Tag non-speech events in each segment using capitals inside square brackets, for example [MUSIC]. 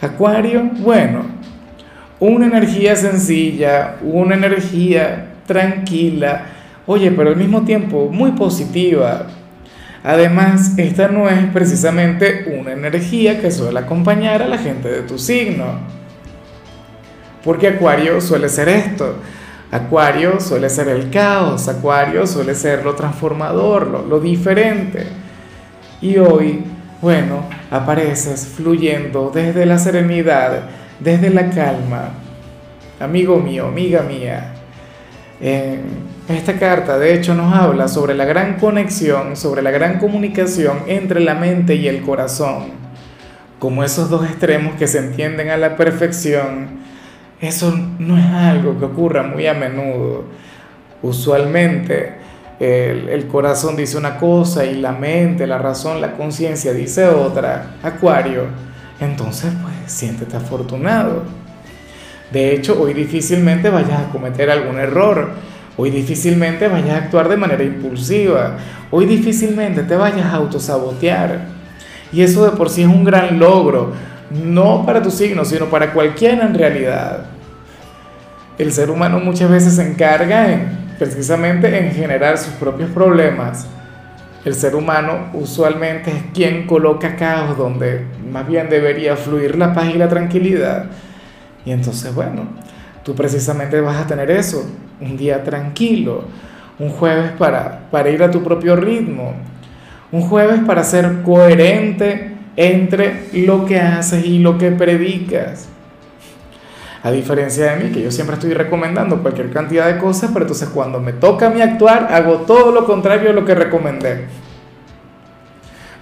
Acuario, bueno, una energía sencilla, una energía tranquila, oye, pero al mismo tiempo muy positiva. Además, esta no es precisamente una energía que suele acompañar a la gente de tu signo. Porque Acuario suele ser esto. Acuario suele ser el caos, Acuario suele ser lo transformador, lo, lo diferente. Y hoy bueno, apareces fluyendo desde la serenidad, desde la calma. Amigo mío, amiga mía, esta carta de hecho nos habla sobre la gran conexión, sobre la gran comunicación entre la mente y el corazón, como esos dos extremos que se entienden a la perfección. Eso no es algo que ocurra muy a menudo. Usualmente el, corazón dice una cosa y la mente, la razón, la conciencia dice otra, Acuario, entonces pues siéntete afortunado. De hecho, hoy difícilmente vayas a cometer algún error, hoy difícilmente vayas a actuar de manera impulsiva, hoy difícilmente te vayas a autosabotear. Y eso de por sí es un gran logro, no para tu signo, sino para cualquiera en realidad. El ser humano muchas veces se encarga en precisamente en generar sus propios problemas, el ser humano usualmente es quien coloca caos donde más bien debería fluir la paz y la tranquilidad. Y entonces, bueno, tú precisamente vas a tener eso, un día tranquilo, un jueves para, para ir a tu propio ritmo, un jueves para ser coherente entre lo que haces y lo que predicas. A diferencia de mí, que yo siempre estoy recomendando cualquier cantidad de cosas, pero entonces cuando me toca a mí actuar, hago todo lo contrario de lo que recomendé.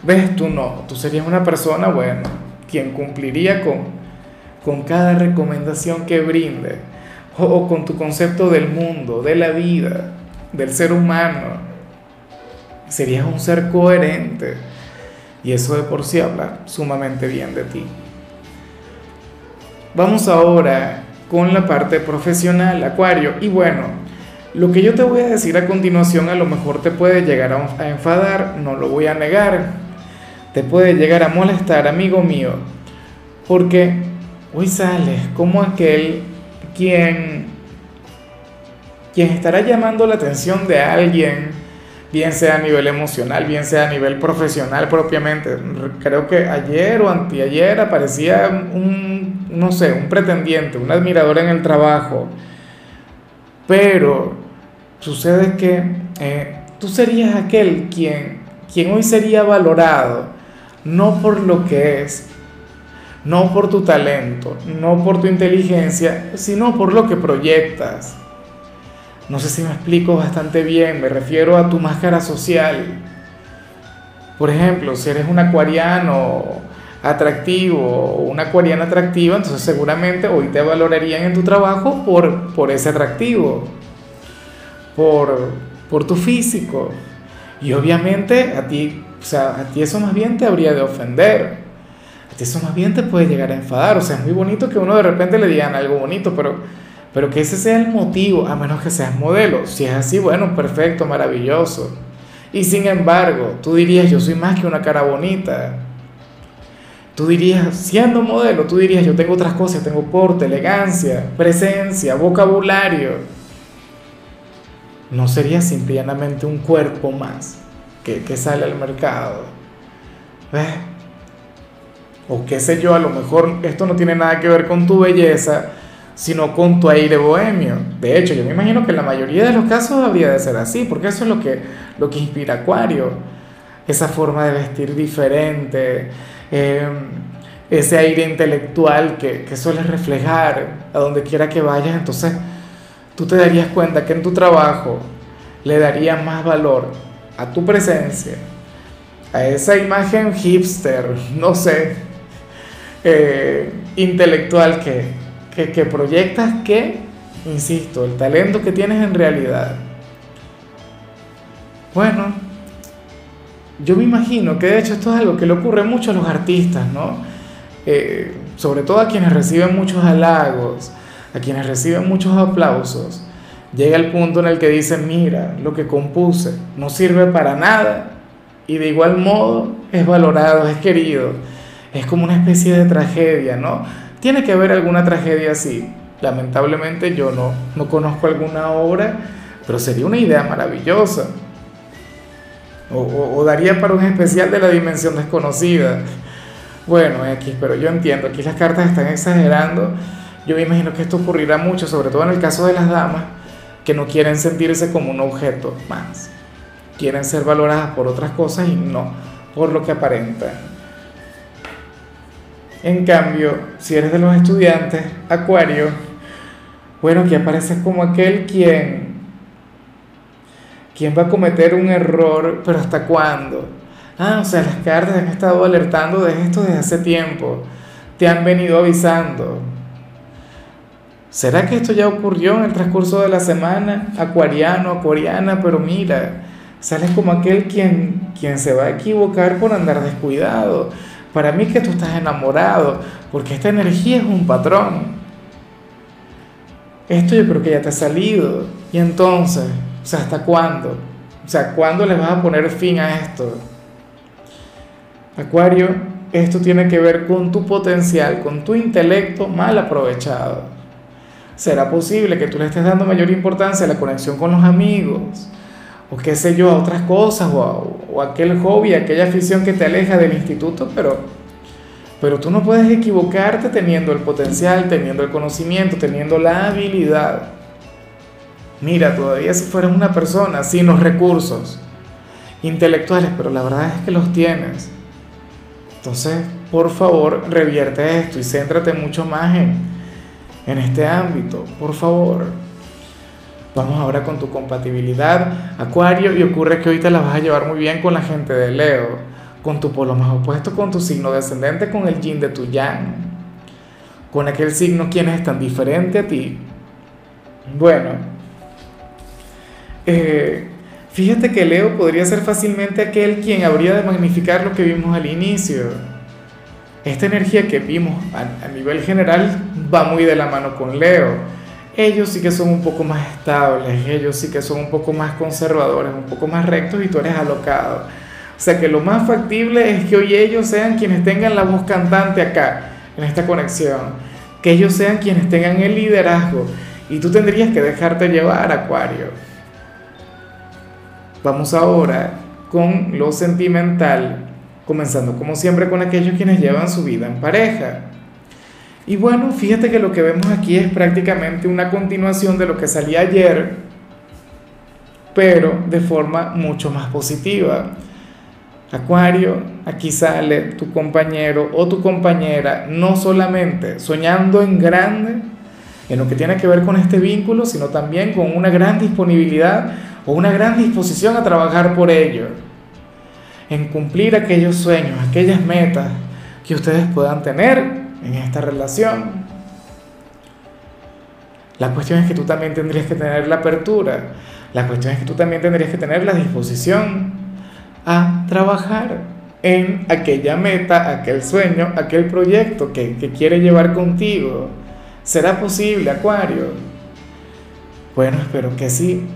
¿Ves? Tú no, tú serías una persona, bueno, quien cumpliría con, con cada recomendación que brinde, o, con tu concepto del mundo, de la vida, del ser humano. Serías un ser coherente. Y eso de por sí habla sumamente bien de ti. Vamos ahora con la parte profesional, Acuario. Y bueno, lo que yo te voy a decir a continuación a lo mejor te puede llegar a, enfadar, no lo voy a negar. Te puede llegar a molestar, amigo mío, porque hoy sales como aquel quien, quien estará llamando la atención de alguien, bien sea a nivel emocional, bien sea a nivel profesional propiamente. Creo que ayer o anteayer aparecía un no sé, un pretendiente, un admirador en el trabajo, pero sucede que eh, tú serías aquel quien, quien hoy sería valorado, no por lo que es, no por tu talento, no por tu inteligencia, sino por lo que proyectas. No sé si me explico bastante bien, me refiero a tu máscara social. Por ejemplo, si eres un acuariano atractivo o una acuariana atractiva, entonces seguramente hoy te valorarían en tu trabajo por, por ese atractivo, por, por tu físico. Y obviamente a ti, o sea, a ti eso más bien te habría de ofender. A ti eso más bien te puede llegar a enfadar. O sea, es muy bonito que uno de repente le digan algo bonito, pero, pero que ese sea el motivo, a menos que seas modelo. Si es así, bueno, perfecto, maravilloso. Y sin embargo, tú dirías, yo soy más que una cara bonita. Tú dirías, siendo modelo, tú dirías, yo tengo otras cosas, tengo porte, elegancia, presencia, vocabulario. No sería simplemente un cuerpo más que, sale al mercado. ¿Ves? O qué sé yo, a lo mejor esto no tiene nada que ver con tu belleza, sino con tu aire bohemio. De hecho, yo me imagino que en la mayoría de los casos habría de ser así, porque eso es lo que, lo que inspira Acuario. Esa forma de vestir diferente, Em, ese aire intelectual que, que sueles reflejar a donde quiera que vayas, entonces tú te darías cuenta que en tu trabajo le daría más valor a tu presencia, a esa imagen hipster, no sé, eh, intelectual que, que proyectas que, insisto, el talento que tienes en realidad. Bueno, yo me imagino que de hecho esto es algo que le ocurre mucho a los artistas, ¿no? Eh, sobre todo a quienes reciben muchos halagos, a quienes reciben muchos aplausos. Llega el punto en el que dicen, mira, lo que compuse no sirve para nada y de igual modo es valorado, es querido. Es como una especie de tragedia, ¿no? Tiene que haber alguna tragedia así. Lamentablemente yo no, no conozco alguna obra, pero sería una idea maravillosa. O, daría para un especial de la dimensión desconocida. Bueno, aquí, pero yo entiendo, aquí las cartas están exagerando. Yo me imagino que esto ocurrirá mucho, sobre todo en el caso de las damas, que no quieren sentirse como un objeto más. Quieren ser valoradas por otras cosas y no por lo que aparentan. En cambio, si eres de los estudiantes, Acuario, bueno, que apareces como aquel quien ¿Quién va a cometer un error? Pero ¿hasta cuándo? Ah, o sea, las cartas han estado alertando de esto desde hace tiempo. Te han venido avisando. ¿Será que esto ya ocurrió en el transcurso de la semana? Acuariano, acuariana, pero mira, sales como aquel quien, quien se va a equivocar por andar descuidado. Para mí que tú estás enamorado, porque esta energía es un patrón. Esto yo creo que ya te ha salido. Y entonces, sea, ¿hasta cuándo? O sea, ¿cuándo le vas a poner fin a esto? Acuario, esto tiene que ver con tu potencial, con tu intelecto mal aprovechado. ¿Será posible que tú le estés dando mayor importancia a la conexión con los amigos? O qué sé yo, a otras cosas, o, o aquel hobby, aquella afición que te aleja del instituto, pero, pero tú no puedes equivocarte teniendo el potencial, teniendo el conocimiento, teniendo la habilidad Mira, todavía si fueras una persona sin los recursos intelectuales, pero la verdad es que los tienes. Entonces, por favor, revierte esto y céntrate mucho más en, en este ámbito, por favor. Vamos ahora con tu compatibilidad, Acuario, y ocurre que hoy te la vas a llevar muy bien con la gente de Leo, con tu polo más opuesto, con tu signo descendente, con el yin de tu yang, con aquel signo quien es tan diferente a ti. Bueno, eh, fíjate que Leo podría ser fácilmente aquel quien habría de magnificar lo que vimos al inicio. Esta energía que vimos a, nivel general va muy de la mano con Leo. Ellos sí que son un poco más estables, ellos sí que son un poco más conservadores, un poco más rectos y tú eres alocado. O sea que lo más factible es que hoy ellos sean quienes tengan la voz cantante acá, en esta conexión. Que ellos sean quienes tengan el liderazgo. Y tú tendrías que dejarte llevar, Acuario. Vamos ahora con lo sentimental, comenzando como siempre con aquellos quienes llevan su vida en pareja. Y bueno, fíjate que lo que vemos aquí es prácticamente una continuación de lo que salía ayer, pero de forma mucho más positiva. Acuario, aquí sale tu compañero o tu compañera no solamente soñando en grande, en lo que tiene que ver con este vínculo, sino también con una gran disponibilidad o una gran disposición a trabajar por ello, en cumplir aquellos sueños, aquellas metas que ustedes puedan tener en esta relación. La cuestión es que tú también tendrías que tener la apertura, la cuestión es que tú también tendrías que tener la disposición a trabajar en aquella meta, aquel sueño, aquel proyecto que, que quiere llevar contigo. ¿Será posible, Acuario? Bueno, espero que sí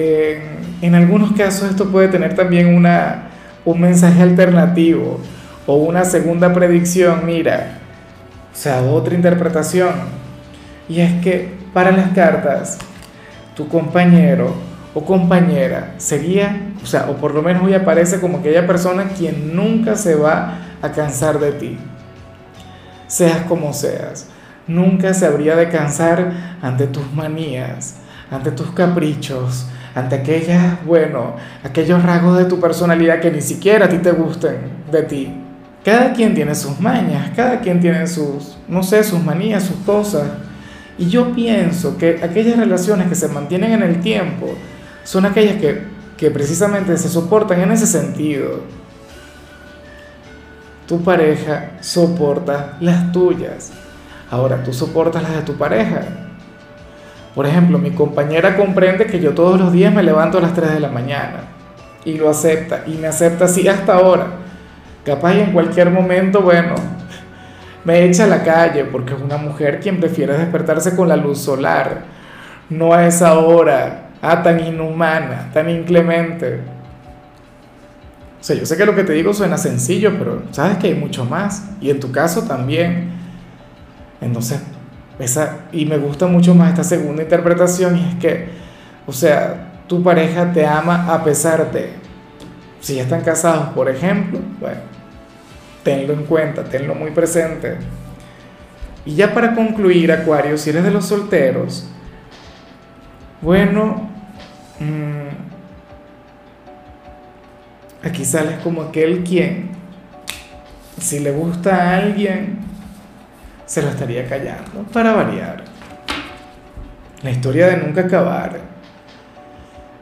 en algunos casos esto puede tener también una, un mensaje alternativo o una segunda predicción, mira, o sea, otra interpretación. Y es que para las cartas, tu compañero o compañera sería, o sea, o por lo menos hoy aparece como aquella persona quien nunca se va a cansar de ti. Seas como seas, nunca se habría de cansar ante tus manías, ante tus caprichos, ante aquellas, bueno, aquellos rasgos de tu personalidad que ni siquiera a ti te gusten de ti. Cada quien tiene sus mañas, cada quien tiene sus, no sé, sus manías, sus cosas. Y yo pienso que aquellas relaciones que se mantienen en el tiempo son aquellas que, que precisamente se soportan en ese sentido. Tu pareja soporta las tuyas. Ahora, tú soportas las de tu pareja. Por ejemplo, mi compañera comprende que yo todos los días me levanto a las 3 de la mañana y lo acepta y me acepta así hasta ahora. Capaz y en cualquier momento, bueno, [LAUGHS] me echa a la calle porque es una mujer quien prefiere despertarse con la luz solar, no a esa hora, ah, tan inhumana, tan inclemente. O sea, yo sé que lo que te digo suena sencillo, pero sabes que hay mucho más. Y en tu caso también. Entonces, y me gusta mucho más esta segunda interpretación, y es que, o sea, tu pareja te ama a pesar de, si ya están casados, por ejemplo, bueno, tenlo en cuenta, tenlo muy presente. Y ya para concluir, Acuario, si eres de los solteros, bueno, mmm, aquí sales como aquel quien, si le gusta a alguien, se lo estaría callando, para variar. La historia de nunca acabar,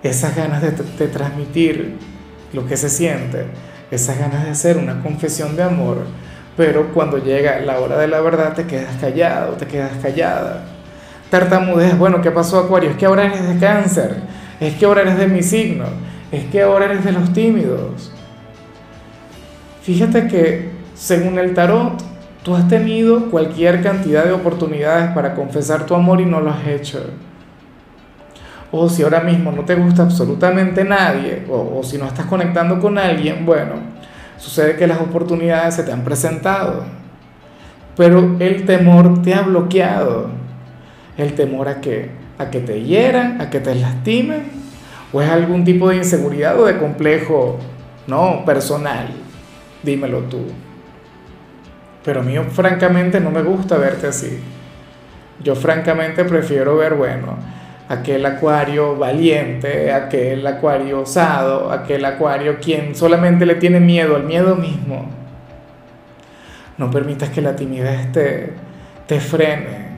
esas ganas de, transmitir lo que se siente, esas ganas de hacer una confesión de amor, pero cuando llega la hora de la verdad te quedas callado, te quedas callada. Tartamudeas, bueno, ¿qué pasó Acuario? Es que ahora eres de cáncer, es que ahora eres de mi signo, es que ahora eres de los tímidos. Fíjate que según el tarot, tú has tenido cualquier cantidad de oportunidades para confesar tu amor y no lo has hecho. O si ahora mismo no te gusta absolutamente nadie, o, si no estás conectando con alguien, bueno, sucede que las oportunidades se te han presentado, pero el temor te ha bloqueado. El temor a que, a que te hieran, a que te lastimen ¿O es algún tipo de inseguridad o de complejo, no, personal? Dímelo tú. Pero a mí francamente no me gusta verte así. Yo francamente prefiero ver, bueno, aquel acuario valiente, aquel acuario osado, aquel acuario quien solamente le tiene miedo al miedo mismo. No permitas que la timidez te, te frene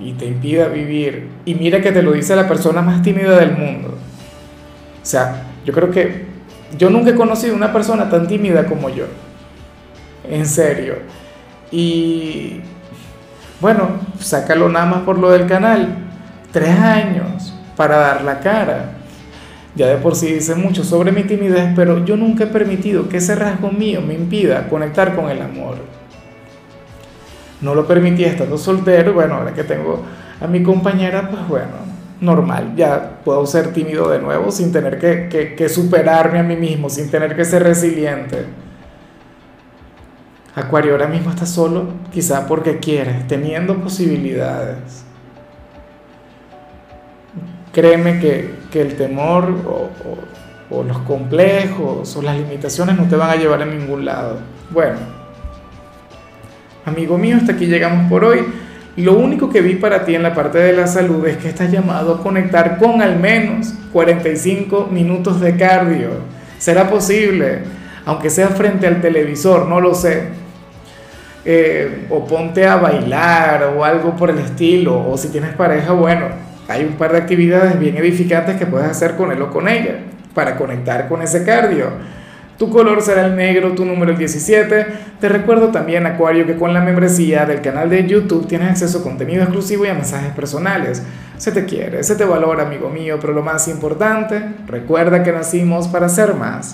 y te impida vivir. Y mira que te lo dice la persona más tímida del mundo. O sea, yo creo que yo nunca he conocido una persona tan tímida como yo. En serio. Y bueno, sácalo nada más por lo del canal. Tres años para dar la cara. Ya de por sí dice mucho sobre mi timidez, pero yo nunca he permitido que ese rasgo mío me impida conectar con el amor. No lo permití estando soltero, bueno, ahora que tengo a mi compañera, pues bueno, normal, ya puedo ser tímido de nuevo sin tener que, superarme a mí mismo, sin tener que ser resiliente. Acuario ahora mismo está solo, quizá porque quiere, teniendo posibilidades. Créeme que, el temor o, o, los complejos o las limitaciones no te van a llevar a ningún lado. Bueno, amigo mío, hasta aquí llegamos por hoy. Lo único que vi para ti en la parte de la salud es que estás llamado a conectar con al menos 45 minutos de cardio. ¿Será posible? Aunque sea frente al televisor, no lo sé. Eh, o ponte a bailar o algo por el estilo. O si tienes pareja, bueno, hay un par de actividades bien edificantes que puedes hacer con él o con ella para conectar con ese cardio. Tu color será el negro, tu número el 17. Te recuerdo también, Acuario, que con la membresía del canal de YouTube tienes acceso a contenido exclusivo y a mensajes personales. Se te quiere, se te valora, amigo mío, pero lo más importante, recuerda que nacimos para ser más.